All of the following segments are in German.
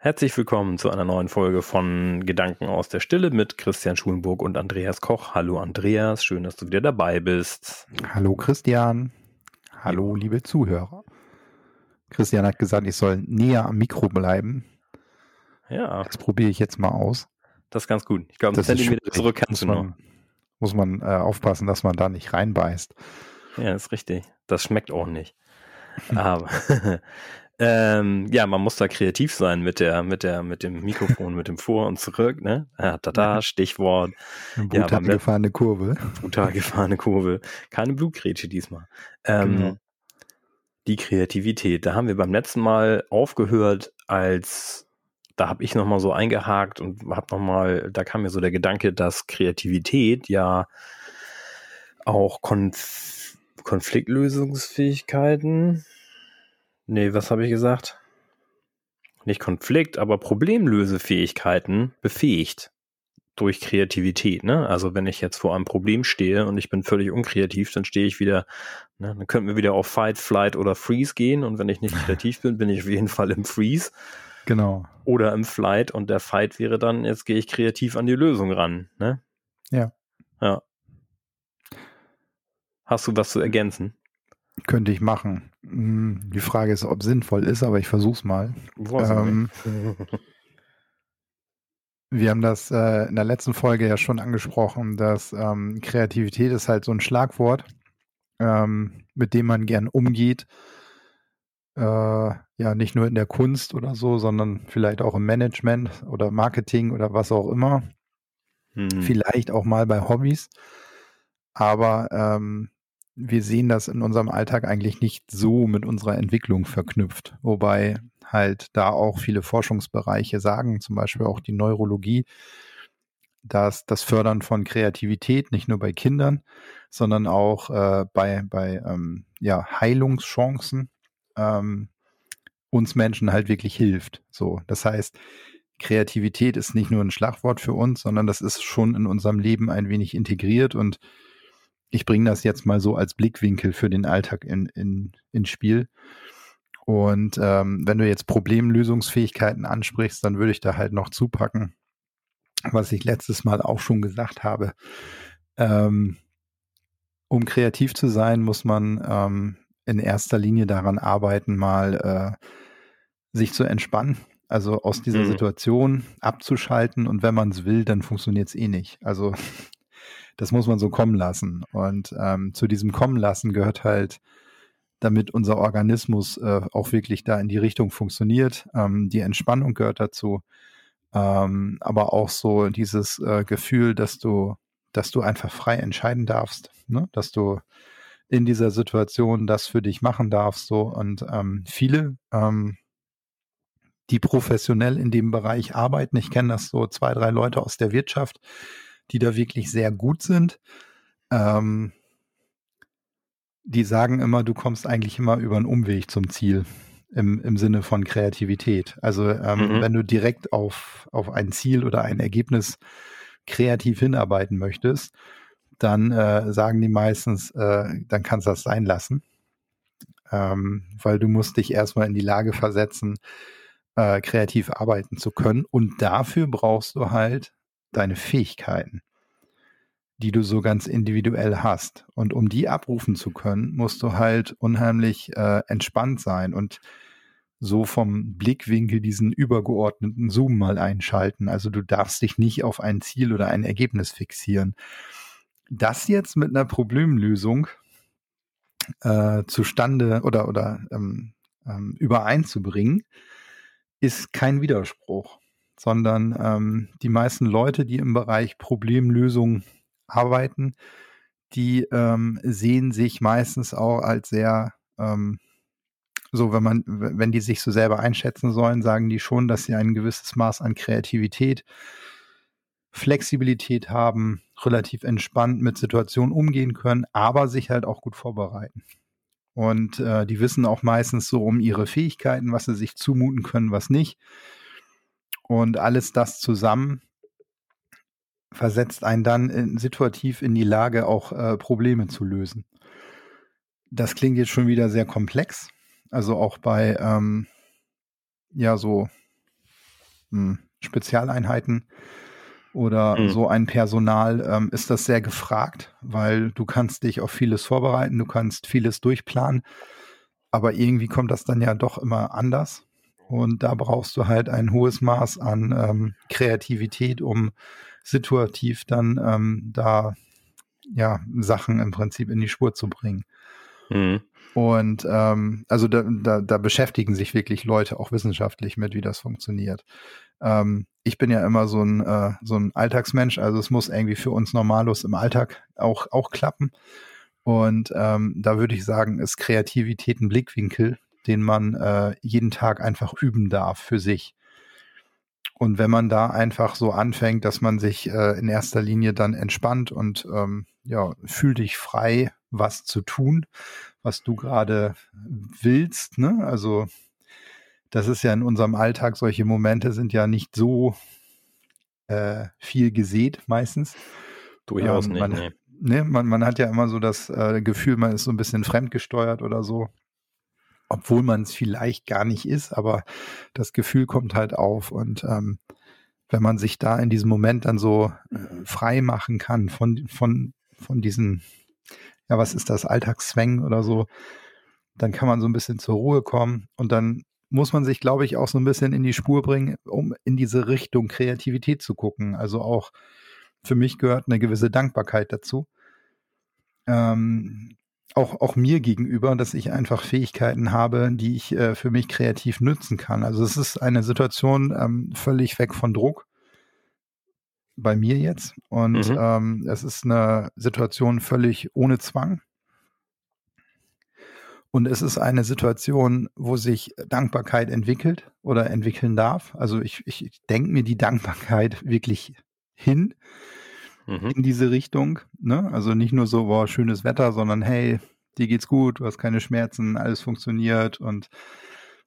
Herzlich willkommen zu einer neuen Folge von Gedanken aus der Stille mit Christian Schulenburg und Andreas Koch. Hallo Andreas, schön, dass du wieder dabei bist. Hallo Christian. Hallo liebe Zuhörer. Christian hat gesagt, ich soll näher am Mikro bleiben. Ja. Das probiere ich jetzt mal aus. Das ist ganz gut. Ich glaube, ein Zentimeter zurück kannst muss du man, Muss man äh, aufpassen, dass man da nicht reinbeißt. Ja, ist richtig. Das schmeckt auch nicht. Aber ähm, ja, man muss da kreativ sein mit der, mit der, mit dem Mikrofon, mit dem Vor und Zurück, ne? Ja, da, Stichwort. Brutal ja, gefahrene Kurve. Brutal gefahrene Kurve. Keine Blutgrätsche diesmal. Ähm, genau. Die Kreativität. Da haben wir beim letzten Mal aufgehört, als da habe ich nochmal so eingehakt und habe nochmal, da kam mir so der Gedanke, dass Kreativität ja auch Konf Konfliktlösungsfähigkeiten, nee, was habe ich gesagt? Nicht Konflikt, aber Problemlösefähigkeiten befähigt durch Kreativität. Ne? Also wenn ich jetzt vor einem Problem stehe und ich bin völlig unkreativ, dann stehe ich wieder, ne, dann könnten wir wieder auf Fight, Flight oder Freeze gehen und wenn ich nicht kreativ bin, bin ich auf jeden Fall im Freeze. Genau. Oder im Flight und der Fight wäre dann, jetzt gehe ich kreativ an die Lösung ran. Ne? Ja. Ja. Hast du was zu ergänzen? Könnte ich machen. Hm, die Frage ist, ob sinnvoll ist, aber ich versuche es mal. Ähm, wir haben das äh, in der letzten Folge ja schon angesprochen, dass ähm, Kreativität ist halt so ein Schlagwort, ähm, mit dem man gern umgeht äh, ja nicht nur in der Kunst oder so, sondern vielleicht auch im Management oder Marketing oder was auch immer. Mhm. Vielleicht auch mal bei Hobbys. Aber ähm, wir sehen das in unserem Alltag eigentlich nicht so mit unserer Entwicklung verknüpft. Wobei halt da auch viele Forschungsbereiche sagen, zum Beispiel auch die Neurologie, dass das Fördern von Kreativität nicht nur bei Kindern, sondern auch äh, bei, bei ähm, ja, Heilungschancen ähm, uns Menschen halt wirklich hilft. So, das heißt, Kreativität ist nicht nur ein Schlagwort für uns, sondern das ist schon in unserem Leben ein wenig integriert und ich bringe das jetzt mal so als Blickwinkel für den Alltag in, in, ins Spiel. Und ähm, wenn du jetzt Problemlösungsfähigkeiten ansprichst, dann würde ich da halt noch zupacken, was ich letztes Mal auch schon gesagt habe. Ähm, um kreativ zu sein, muss man ähm, in erster Linie daran arbeiten, mal äh, sich zu entspannen, also aus dieser mhm. Situation abzuschalten und wenn man es will, dann funktioniert es eh nicht. Also das muss man so kommen lassen. Und ähm, zu diesem Kommen lassen gehört halt, damit unser Organismus äh, auch wirklich da in die Richtung funktioniert. Ähm, die Entspannung gehört dazu. Ähm, aber auch so dieses äh, Gefühl, dass du, dass du einfach frei entscheiden darfst, ne? dass du in dieser Situation das für dich machen darfst. So und ähm, viele, ähm, die professionell in dem Bereich arbeiten, ich kenne das so zwei, drei Leute aus der Wirtschaft, die da wirklich sehr gut sind. Ähm, die sagen immer, du kommst eigentlich immer über einen Umweg zum Ziel im, im Sinne von Kreativität. Also ähm, mhm. wenn du direkt auf, auf ein Ziel oder ein Ergebnis kreativ hinarbeiten möchtest, dann äh, sagen die meistens, äh, dann kannst du das sein lassen. Ähm, weil du musst dich erstmal in die Lage versetzen, äh, kreativ arbeiten zu können. Und dafür brauchst du halt deine Fähigkeiten, die du so ganz individuell hast. Und um die abrufen zu können, musst du halt unheimlich äh, entspannt sein und so vom Blickwinkel diesen übergeordneten Zoom mal einschalten. Also du darfst dich nicht auf ein Ziel oder ein Ergebnis fixieren das jetzt mit einer Problemlösung äh, zustande oder, oder ähm, ähm, übereinzubringen, ist kein Widerspruch, sondern ähm, die meisten Leute, die im Bereich Problemlösung arbeiten, die ähm, sehen sich meistens auch als sehr, ähm, so wenn man, wenn die sich so selber einschätzen sollen, sagen die schon, dass sie ein gewisses Maß an Kreativität Flexibilität haben, relativ entspannt mit Situationen umgehen können, aber sich halt auch gut vorbereiten. Und äh, die wissen auch meistens so um ihre Fähigkeiten, was sie sich zumuten können, was nicht. Und alles das zusammen versetzt einen dann in, situativ in die Lage, auch äh, Probleme zu lösen. Das klingt jetzt schon wieder sehr komplex. Also auch bei ähm, ja so hm, Spezialeinheiten oder mhm. so ein Personal, ähm, ist das sehr gefragt, weil du kannst dich auf vieles vorbereiten, du kannst vieles durchplanen, aber irgendwie kommt das dann ja doch immer anders. Und da brauchst du halt ein hohes Maß an ähm, Kreativität, um situativ dann ähm, da ja Sachen im Prinzip in die Spur zu bringen. Mhm. Und ähm, also da, da, da beschäftigen sich wirklich Leute auch wissenschaftlich mit, wie das funktioniert. Ähm, ich bin ja immer so ein, äh, so ein Alltagsmensch, also es muss irgendwie für uns normallos im Alltag auch, auch klappen. Und ähm, da würde ich sagen, ist Kreativität ein Blickwinkel, den man äh, jeden Tag einfach üben darf für sich. Und wenn man da einfach so anfängt, dass man sich äh, in erster Linie dann entspannt und ähm, ja, fühl dich frei, was zu tun, was du gerade willst. Ne? Also das ist ja in unserem Alltag, solche Momente sind ja nicht so äh, viel gesät meistens. Durchaus ähm, man, nicht. Nee. Ne, man, man hat ja immer so das äh, Gefühl, man ist so ein bisschen fremdgesteuert oder so. Obwohl man es vielleicht gar nicht ist, aber das Gefühl kommt halt auf. Und ähm, wenn man sich da in diesem Moment dann so äh, frei machen kann von, von, von diesen, ja, was ist das, Alltagszwängen oder so, dann kann man so ein bisschen zur Ruhe kommen und dann muss man sich, glaube ich, auch so ein bisschen in die Spur bringen, um in diese Richtung Kreativität zu gucken. Also auch für mich gehört eine gewisse Dankbarkeit dazu. Ähm, auch, auch mir gegenüber, dass ich einfach Fähigkeiten habe, die ich äh, für mich kreativ nutzen kann. Also es ist eine Situation ähm, völlig weg von Druck bei mir jetzt. Und mhm. ähm, es ist eine Situation völlig ohne Zwang. Und es ist eine Situation, wo sich Dankbarkeit entwickelt oder entwickeln darf. Also ich, ich denke mir die Dankbarkeit wirklich hin mhm. in diese Richtung. Ne? Also nicht nur so, boah, schönes Wetter, sondern hey, dir geht's gut, du hast keine Schmerzen, alles funktioniert und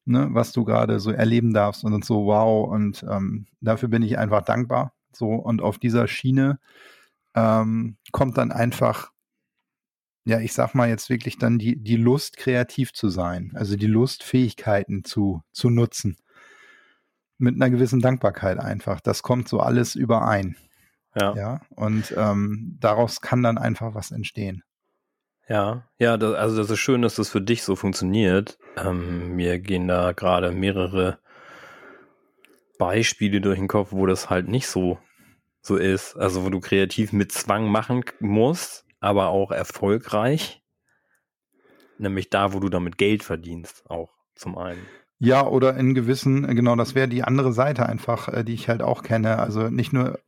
ne, was du gerade so erleben darfst und so, wow. Und ähm, dafür bin ich einfach dankbar. So, und auf dieser Schiene ähm, kommt dann einfach ja, ich sag mal jetzt wirklich dann die, die Lust, kreativ zu sein, also die Lust, Fähigkeiten zu, zu nutzen. Mit einer gewissen Dankbarkeit einfach. Das kommt so alles überein. Ja. Ja. Und ähm, daraus kann dann einfach was entstehen. Ja, ja, das, also das ist schön, dass das für dich so funktioniert. Ähm, mir gehen da gerade mehrere Beispiele durch den Kopf, wo das halt nicht so so ist. Also wo du kreativ mit Zwang machen musst, aber auch erfolgreich. Nämlich da, wo du damit Geld verdienst, auch zum einen. Ja, oder in gewissen, genau, das wäre die andere Seite einfach, äh, die ich halt auch kenne. Also nicht nur,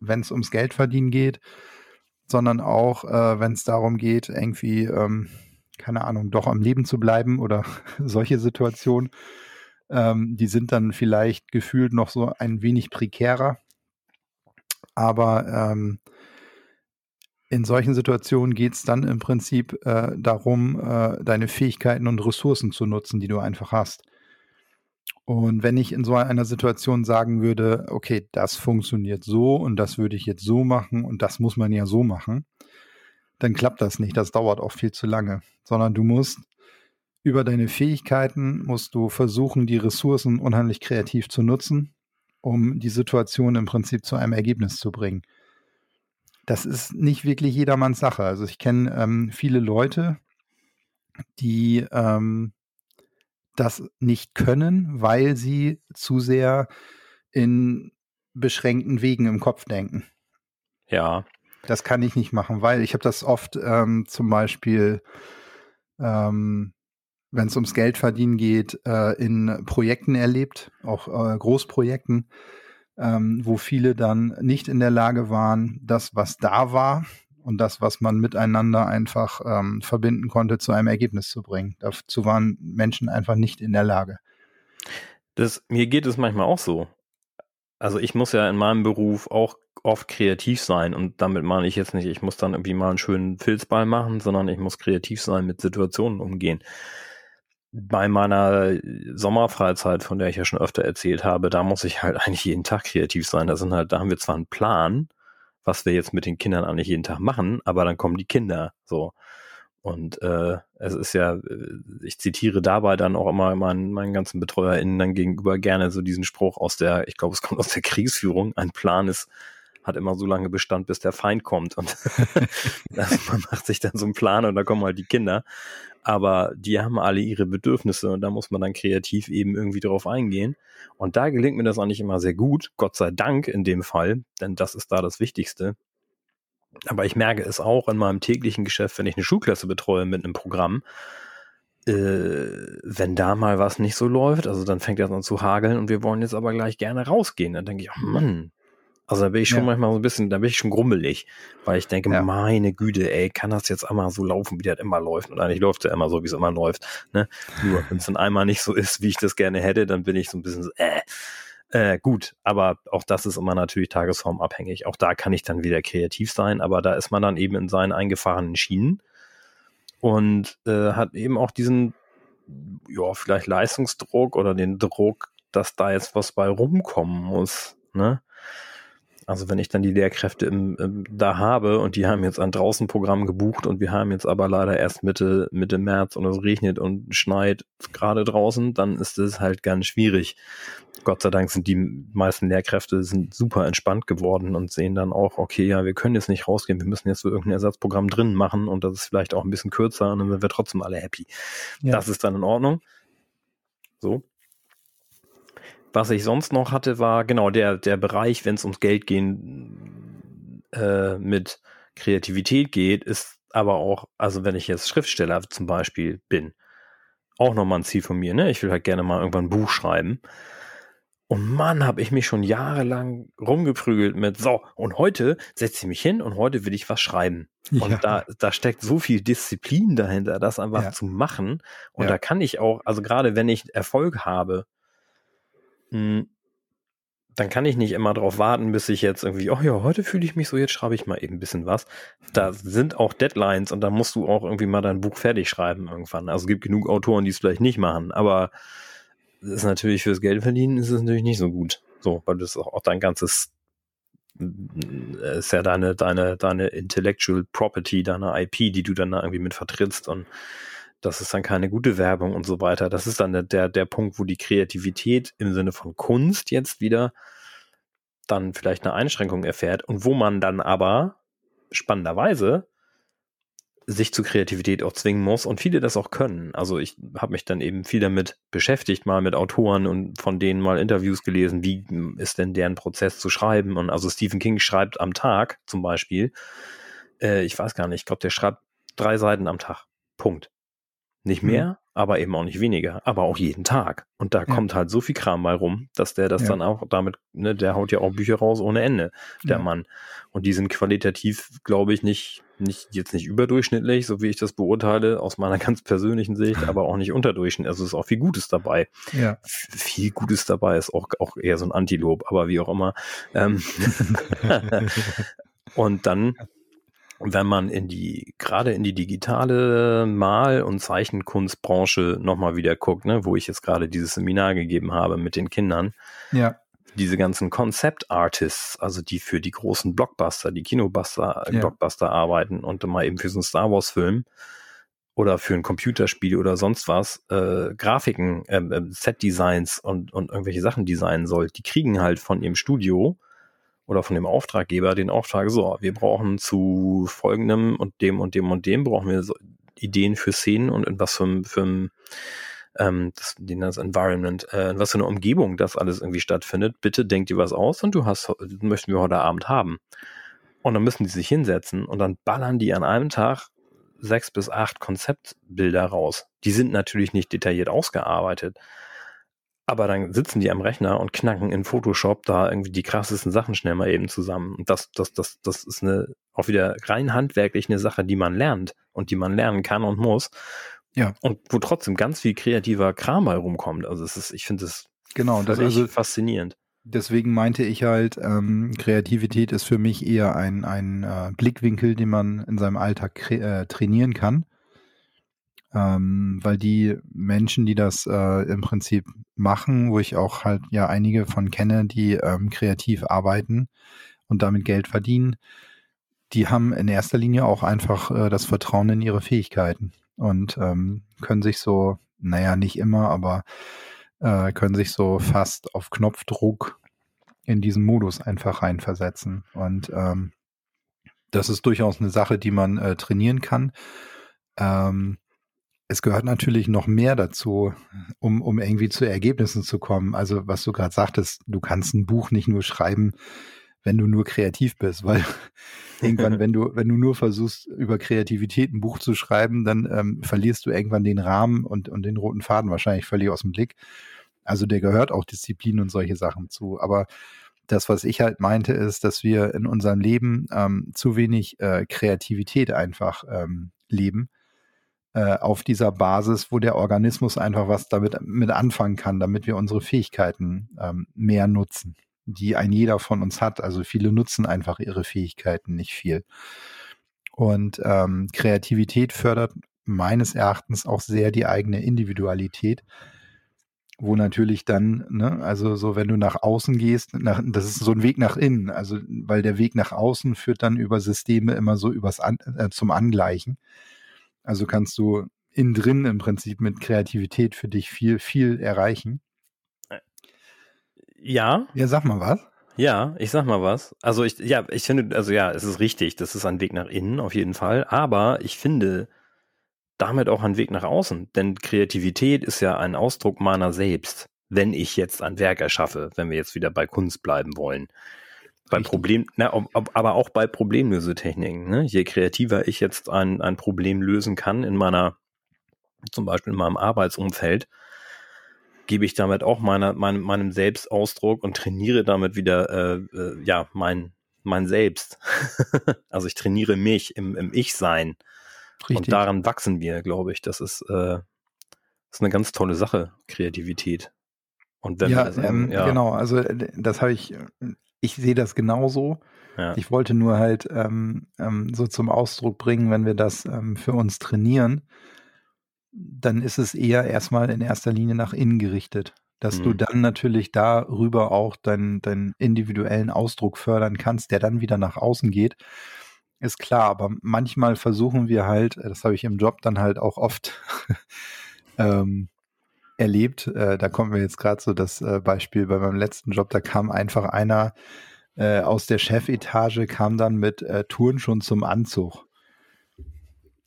wenn es ums Geld verdienen geht, sondern auch, äh, wenn es darum geht, irgendwie, ähm, keine Ahnung, doch am Leben zu bleiben oder solche Situationen. Ähm, die sind dann vielleicht gefühlt noch so ein wenig prekärer. Aber ähm, in solchen Situationen geht es dann im Prinzip äh, darum, äh, deine Fähigkeiten und Ressourcen zu nutzen, die du einfach hast. Und wenn ich in so einer Situation sagen würde, okay, das funktioniert so und das würde ich jetzt so machen und das muss man ja so machen, dann klappt das nicht. Das dauert auch viel zu lange. Sondern du musst über deine Fähigkeiten, musst du versuchen, die Ressourcen unheimlich kreativ zu nutzen, um die Situation im Prinzip zu einem Ergebnis zu bringen das ist nicht wirklich jedermanns Sache. Also ich kenne ähm, viele Leute, die ähm, das nicht können, weil sie zu sehr in beschränkten Wegen im Kopf denken. Ja. Das kann ich nicht machen, weil ich habe das oft ähm, zum Beispiel, ähm, wenn es ums Geldverdienen geht, äh, in Projekten erlebt, auch äh, Großprojekten, ähm, wo viele dann nicht in der Lage waren, das, was da war und das, was man miteinander einfach ähm, verbinden konnte, zu einem Ergebnis zu bringen. Dazu waren Menschen einfach nicht in der Lage. Das, mir geht es manchmal auch so. Also ich muss ja in meinem Beruf auch oft kreativ sein und damit meine ich jetzt nicht, ich muss dann irgendwie mal einen schönen Filzball machen, sondern ich muss kreativ sein, mit Situationen umgehen bei meiner Sommerfreizeit, von der ich ja schon öfter erzählt habe, da muss ich halt eigentlich jeden Tag kreativ sein. Da sind halt, da haben wir zwar einen Plan, was wir jetzt mit den Kindern eigentlich jeden Tag machen, aber dann kommen die Kinder so. Und äh, es ist ja, äh, ich zitiere dabei dann auch immer meinen, meinen ganzen BetreuerInnen dann gegenüber gerne so diesen Spruch aus der, ich glaube, es kommt aus der Kriegsführung, ein Plan ist, hat immer so lange Bestand, bis der Feind kommt. Und also man macht sich dann so einen Plan und da kommen halt die Kinder. Aber die haben alle ihre Bedürfnisse und da muss man dann kreativ eben irgendwie drauf eingehen. Und da gelingt mir das eigentlich immer sehr gut, Gott sei Dank in dem Fall, denn das ist da das Wichtigste. Aber ich merke es auch in meinem täglichen Geschäft, wenn ich eine Schulklasse betreue mit einem Programm, äh, wenn da mal was nicht so läuft, also dann fängt das an zu hageln und wir wollen jetzt aber gleich gerne rausgehen. Dann denke ich, oh Mann, also da bin ich schon ja. manchmal so ein bisschen, da bin ich schon grummelig, weil ich denke, ja. meine Güte, ey, kann das jetzt einmal so laufen, wie das immer läuft? Und eigentlich läuft es ja immer so, wie es immer läuft. Ne? Nur wenn es dann einmal nicht so ist, wie ich das gerne hätte, dann bin ich so ein bisschen so, äh, äh, gut, aber auch das ist immer natürlich tagesformabhängig. Auch da kann ich dann wieder kreativ sein, aber da ist man dann eben in seinen eingefahrenen Schienen und äh, hat eben auch diesen, ja, vielleicht Leistungsdruck oder den Druck, dass da jetzt was bei rumkommen muss. Ne? Also wenn ich dann die Lehrkräfte im, im, da habe und die haben jetzt ein Draußenprogramm gebucht und wir haben jetzt aber leider erst Mitte, Mitte März und es regnet und schneit gerade draußen, dann ist es halt ganz schwierig. Gott sei Dank sind die meisten Lehrkräfte sind super entspannt geworden und sehen dann auch, okay, ja, wir können jetzt nicht rausgehen, wir müssen jetzt so irgendein Ersatzprogramm drin machen und das ist vielleicht auch ein bisschen kürzer und dann sind wir trotzdem alle happy. Ja. Das ist dann in Ordnung. So. Was ich sonst noch hatte, war genau der, der Bereich, wenn es ums Geld gehen äh, mit Kreativität geht, ist aber auch, also wenn ich jetzt Schriftsteller zum Beispiel bin, auch nochmal ein Ziel von mir, ne? Ich will halt gerne mal irgendwann ein Buch schreiben. Und Mann, habe ich mich schon jahrelang rumgeprügelt mit, so, und heute setze ich mich hin und heute will ich was schreiben. Ja. Und da, da steckt so viel Disziplin dahinter, das einfach ja. zu machen. Und ja. da kann ich auch, also gerade wenn ich Erfolg habe, dann kann ich nicht immer darauf warten, bis ich jetzt irgendwie, oh ja, heute fühle ich mich so, jetzt schreibe ich mal eben ein bisschen was. Da sind auch Deadlines und da musst du auch irgendwie mal dein Buch fertig schreiben irgendwann. Also es gibt genug Autoren, die es vielleicht nicht machen, aber es ist natürlich fürs Geld verdienen ist es natürlich nicht so gut. So, weil das auch dein ganzes äh, ist ja deine, deine, deine Intellectual Property, deine IP, die du dann da irgendwie mit vertrittst und das ist dann keine gute Werbung und so weiter. Das ist dann der, der Punkt, wo die Kreativität im Sinne von Kunst jetzt wieder dann vielleicht eine Einschränkung erfährt und wo man dann aber spannenderweise sich zu Kreativität auch zwingen muss und viele das auch können. Also ich habe mich dann eben viel damit beschäftigt, mal mit Autoren und von denen mal Interviews gelesen, wie ist denn deren Prozess zu schreiben. Und also Stephen King schreibt am Tag zum Beispiel, äh, ich weiß gar nicht, ich glaube, der schreibt drei Seiten am Tag. Punkt. Nicht mehr, mhm. aber eben auch nicht weniger, aber auch jeden Tag. Und da ja. kommt halt so viel Kram bei rum, dass der das ja. dann auch damit, ne, der haut ja auch Bücher raus ohne Ende, der ja. Mann. Und die sind qualitativ, glaube ich, nicht, nicht, jetzt nicht überdurchschnittlich, so wie ich das beurteile, aus meiner ganz persönlichen Sicht, aber auch nicht unterdurchschnittlich. Also ist auch viel Gutes dabei. Ja. Viel Gutes dabei ist auch, auch eher so ein Antilop, aber wie auch immer. Ähm und dann, wenn man in die, gerade in die digitale Mal- und Zeichenkunstbranche nochmal wieder guckt, ne, wo ich jetzt gerade dieses Seminar gegeben habe mit den Kindern. Ja. Diese ganzen Concept Artists, also die für die großen Blockbuster, die Kinobuster, ja. Blockbuster arbeiten und mal eben für so einen Star Wars Film oder für ein Computerspiel oder sonst was, äh, Grafiken, äh, äh Set Designs und, und irgendwelche Sachen designen soll, die kriegen halt von ihrem Studio oder von dem Auftraggeber den Auftrag, so, wir brauchen zu folgendem und dem und dem und dem brauchen wir so Ideen für Szenen und in was für, für ähm, das, das Environment, äh, in was für eine Umgebung das alles irgendwie stattfindet. Bitte denk dir was aus und du hast, möchten wir heute Abend haben. Und dann müssen die sich hinsetzen und dann ballern die an einem Tag sechs bis acht Konzeptbilder raus. Die sind natürlich nicht detailliert ausgearbeitet, aber dann sitzen die am Rechner und knacken in Photoshop da irgendwie die krassesten Sachen schnell mal eben zusammen. Und das, das, das, das ist eine, auch wieder rein handwerklich eine Sache, die man lernt und die man lernen kann und muss. Ja. Und wo trotzdem ganz viel kreativer Kram bei rumkommt. Also es ist, ich finde es genau, das also faszinierend. Deswegen meinte ich halt, ähm, Kreativität ist für mich eher ein, ein äh, Blickwinkel, den man in seinem Alltag äh, trainieren kann ähm, weil die Menschen, die das äh, im Prinzip machen, wo ich auch halt ja einige von kenne, die ähm, kreativ arbeiten und damit Geld verdienen, die haben in erster Linie auch einfach äh, das Vertrauen in ihre Fähigkeiten und ähm, können sich so, naja, nicht immer, aber äh, können sich so fast auf Knopfdruck in diesen Modus einfach reinversetzen. Und ähm, das ist durchaus eine Sache, die man äh, trainieren kann. Ähm, es gehört natürlich noch mehr dazu, um, um irgendwie zu Ergebnissen zu kommen. Also was du gerade sagtest, du kannst ein Buch nicht nur schreiben, wenn du nur kreativ bist, weil irgendwann, wenn du, wenn du nur versuchst, über Kreativität ein Buch zu schreiben, dann ähm, verlierst du irgendwann den Rahmen und, und den roten Faden wahrscheinlich völlig aus dem Blick. Also der gehört auch Disziplin und solche Sachen zu. Aber das, was ich halt meinte, ist, dass wir in unserem Leben ähm, zu wenig äh, Kreativität einfach ähm, leben äh, auf dieser Basis, wo der Organismus einfach was damit mit anfangen kann, damit wir unsere Fähigkeiten ähm, mehr nutzen, die ein jeder von uns hat. Also viele nutzen einfach ihre Fähigkeiten nicht viel. Und ähm, Kreativität fördert meines Erachtens auch sehr die eigene Individualität wo natürlich dann, ne, also so, wenn du nach außen gehst, nach, das ist so ein Weg nach innen, also weil der Weg nach außen führt dann über Systeme immer so übers An, äh, zum Angleichen. Also kannst du innen drin im Prinzip mit Kreativität für dich viel, viel erreichen. Ja. Ja, sag mal was. Ja, ich sag mal was. Also ich, ja, ich finde, also ja, es ist richtig, das ist ein Weg nach innen auf jeden Fall, aber ich finde, damit auch einen Weg nach außen. Denn Kreativität ist ja ein Ausdruck meiner selbst, wenn ich jetzt ein Werk erschaffe, wenn wir jetzt wieder bei Kunst bleiben wollen. Bei Problem, na, ob, aber auch bei Problemlösetechniken. Ne? Je kreativer ich jetzt ein, ein Problem lösen kann in meiner, zum Beispiel in meinem Arbeitsumfeld, gebe ich damit auch meiner, meinem, meinem Selbstausdruck und trainiere damit wieder äh, äh, ja mein, mein Selbst. also ich trainiere mich im, im Ich-Sein. Und daran wachsen wir, glaube ich. Das ist, äh, ist eine ganz tolle Sache, Kreativität. Und wenn ja, sagen, ähm, ja. genau, also äh, das habe ich, ich sehe das genauso. Ja. Ich wollte nur halt ähm, ähm, so zum Ausdruck bringen, wenn wir das ähm, für uns trainieren, dann ist es eher erstmal in erster Linie nach innen gerichtet. Dass mhm. du dann natürlich darüber auch deinen, deinen individuellen Ausdruck fördern kannst, der dann wieder nach außen geht ist klar, aber manchmal versuchen wir halt, das habe ich im Job dann halt auch oft ähm, erlebt. Äh, da kommt mir jetzt gerade so das äh, Beispiel bei meinem letzten Job, da kam einfach einer äh, aus der Chefetage, kam dann mit äh, Touren schon zum Anzug.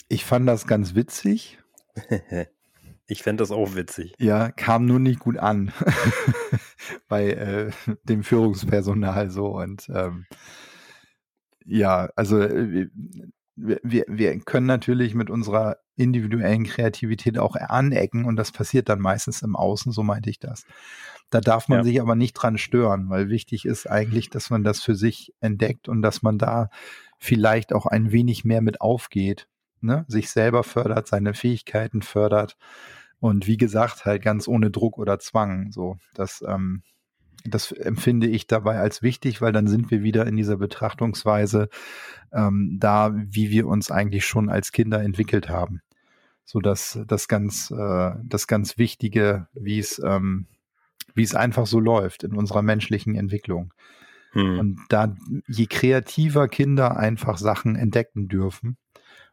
Ich fand das ganz witzig. Ich fände das auch witzig. Ja, kam nur nicht gut an bei äh, dem Führungspersonal so und ähm, ja, also äh, wir, wir, können natürlich mit unserer individuellen Kreativität auch anecken und das passiert dann meistens im Außen, so meinte ich das. Da darf man ja. sich aber nicht dran stören, weil wichtig ist eigentlich, dass man das für sich entdeckt und dass man da vielleicht auch ein wenig mehr mit aufgeht, ne? sich selber fördert, seine Fähigkeiten fördert und wie gesagt halt ganz ohne Druck oder Zwang. So, das ähm, das empfinde ich dabei als wichtig, weil dann sind wir wieder in dieser Betrachtungsweise ähm, da, wie wir uns eigentlich schon als Kinder entwickelt haben. So dass das ganz, äh, das ganz Wichtige, wie es, ähm, wie es einfach so läuft in unserer menschlichen Entwicklung. Hm. Und da, je kreativer Kinder einfach Sachen entdecken dürfen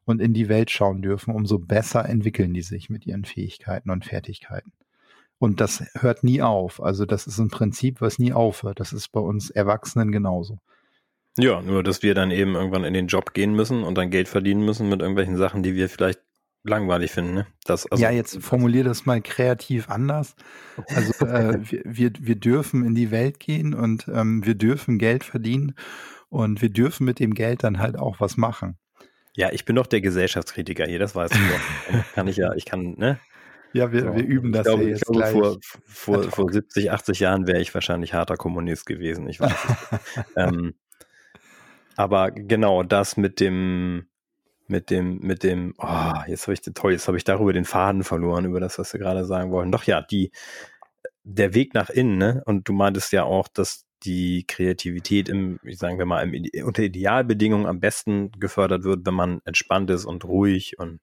und in die Welt schauen dürfen, umso besser entwickeln die sich mit ihren Fähigkeiten und Fertigkeiten. Und das hört nie auf. Also das ist ein Prinzip, was nie aufhört. Das ist bei uns Erwachsenen genauso. Ja, nur dass wir dann eben irgendwann in den Job gehen müssen und dann Geld verdienen müssen mit irgendwelchen Sachen, die wir vielleicht langweilig finden. Ne? Das, also, ja, jetzt formulier das mal kreativ anders. Also äh, wir, wir, wir dürfen in die Welt gehen und ähm, wir dürfen Geld verdienen und wir dürfen mit dem Geld dann halt auch was machen. Ja, ich bin doch der Gesellschaftskritiker hier, das weißt du doch. kann ich ja, ich kann, ne? Ja, wir, so. wir üben das glaube, ja jetzt glaube, gleich. Vor, vor, vor 70, 80 Jahren wäre ich wahrscheinlich harter Kommunist gewesen. Ich weiß ähm, aber genau das mit dem, mit dem, mit dem, oh, jetzt habe ich toll, jetzt habe ich darüber den Faden verloren, über das, was wir gerade sagen wollen. Doch ja, die, der Weg nach innen, ne? Und du meintest ja auch, dass die Kreativität im, ich sagen wir mal, im, unter Idealbedingungen am besten gefördert wird, wenn man entspannt ist und ruhig und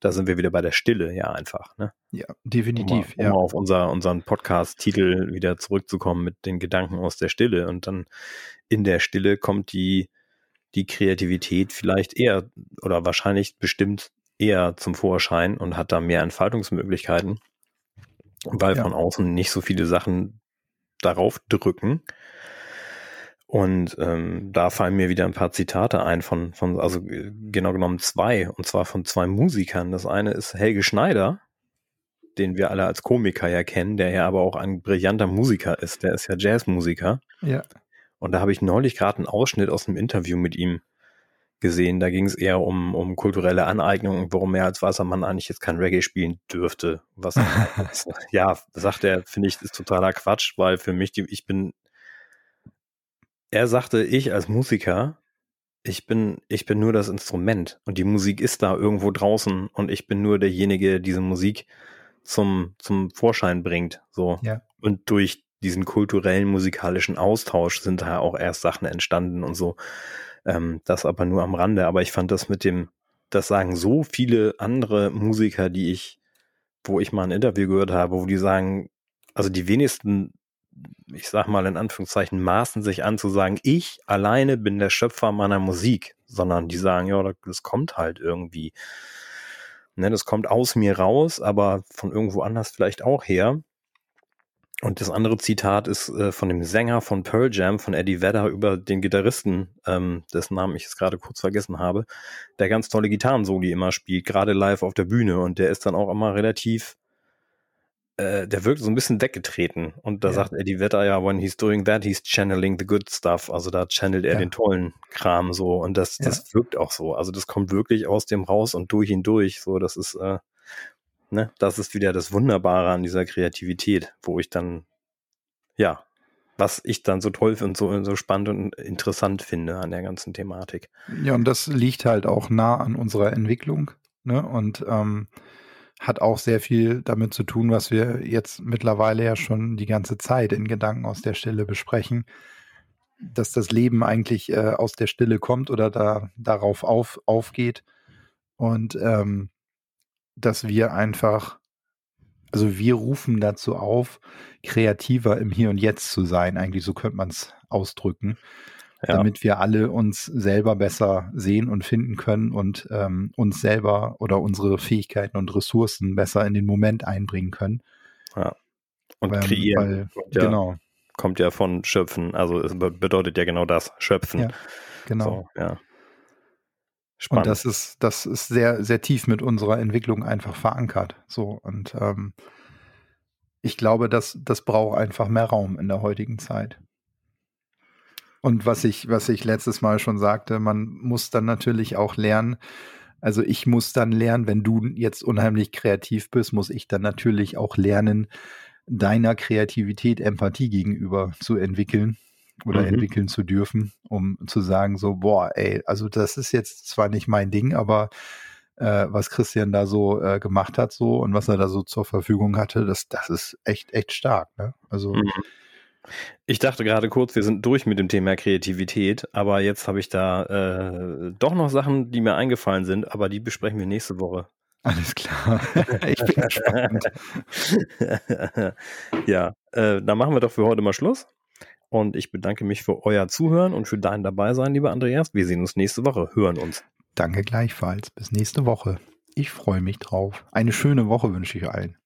da sind wir wieder bei der Stille, ja, einfach. Ne? Ja, definitiv. Um, um ja. auf unser, unseren Podcast-Titel wieder zurückzukommen mit den Gedanken aus der Stille. Und dann in der Stille kommt die, die Kreativität vielleicht eher oder wahrscheinlich bestimmt eher zum Vorschein und hat da mehr Entfaltungsmöglichkeiten, weil ja. von außen nicht so viele Sachen darauf drücken. Und ähm, da fallen mir wieder ein paar Zitate ein von, von, also äh, genau genommen zwei, und zwar von zwei Musikern. Das eine ist Helge Schneider, den wir alle als Komiker ja kennen, der ja aber auch ein brillanter Musiker ist. Der ist ja Jazzmusiker. Ja. Und da habe ich neulich gerade einen Ausschnitt aus einem Interview mit ihm gesehen. Da ging es eher um, um kulturelle Aneignung und warum er als weißer Mann eigentlich jetzt kein Reggae spielen dürfte. Was, ja, sagt er, finde ich, ist totaler Quatsch, weil für mich, die, ich bin, er sagte, ich als Musiker, ich bin, ich bin nur das Instrument und die Musik ist da irgendwo draußen und ich bin nur derjenige, der diese Musik zum, zum Vorschein bringt. So. Ja. Und durch diesen kulturellen musikalischen Austausch sind da auch erst Sachen entstanden und so. Ähm, das aber nur am Rande. Aber ich fand das mit dem, das sagen so viele andere Musiker, die ich, wo ich mal ein Interview gehört habe, wo die sagen, also die wenigsten, ich sag mal in Anführungszeichen, maßen sich an zu sagen, ich alleine bin der Schöpfer meiner Musik, sondern die sagen, ja, das kommt halt irgendwie. Ne, das kommt aus mir raus, aber von irgendwo anders vielleicht auch her. Und das andere Zitat ist äh, von dem Sänger von Pearl Jam, von Eddie Vedder, über den Gitarristen, ähm, dessen Namen ich jetzt gerade kurz vergessen habe, der ganz tolle Gitarrensoli immer spielt, gerade live auf der Bühne. Und der ist dann auch immer relativ äh, der wirkt so ein bisschen weggetreten. Und da ja. sagt Eddie Vedder ja, when he's doing that, he's channeling the good stuff. Also da channelt er ja. den tollen Kram so. Und das, ja. das wirkt auch so. Also das kommt wirklich aus dem raus und durch ihn durch. So, das ist, äh, ne, das ist wieder das Wunderbare an dieser Kreativität, wo ich dann, ja, was ich dann so toll und so, so spannend und interessant finde an der ganzen Thematik. Ja, und das liegt halt auch nah an unserer Entwicklung. Ne? Und ähm, hat auch sehr viel damit zu tun, was wir jetzt mittlerweile ja schon die ganze Zeit in Gedanken aus der Stille besprechen, dass das Leben eigentlich äh, aus der Stille kommt oder da darauf auf, aufgeht. Und ähm, dass wir einfach, also wir rufen dazu auf, kreativer im Hier und Jetzt zu sein, eigentlich so könnte man es ausdrücken ja. damit wir alle uns selber besser sehen und finden können und ähm, uns selber oder unsere Fähigkeiten und Ressourcen besser in den Moment einbringen können. Ja. Und ähm, kreieren. Weil, kommt ja, genau. Kommt ja von Schöpfen. Also es bedeutet ja genau das, Schöpfen. Ja, genau. So, ja. Spannend. Und das ist, das ist sehr, sehr tief mit unserer Entwicklung einfach verankert. So, und ähm, ich glaube, dass das braucht einfach mehr Raum in der heutigen Zeit. Und was ich, was ich letztes Mal schon sagte, man muss dann natürlich auch lernen, also ich muss dann lernen, wenn du jetzt unheimlich kreativ bist, muss ich dann natürlich auch lernen, deiner Kreativität Empathie gegenüber zu entwickeln oder mhm. entwickeln zu dürfen, um zu sagen, so, boah, ey, also das ist jetzt zwar nicht mein Ding, aber äh, was Christian da so äh, gemacht hat, so und was er da so zur Verfügung hatte, das, das ist echt, echt stark. Ne? Also mhm. Ich dachte gerade kurz, wir sind durch mit dem Thema Kreativität, aber jetzt habe ich da äh, doch noch Sachen, die mir eingefallen sind, aber die besprechen wir nächste Woche. Alles klar. ich bin gespannt. ja, äh, dann machen wir doch für heute mal Schluss. Und ich bedanke mich für euer Zuhören und für dein Dabeisein, lieber Andreas. Wir sehen uns nächste Woche, hören uns. Danke gleichfalls. Bis nächste Woche. Ich freue mich drauf. Eine schöne Woche wünsche ich allen.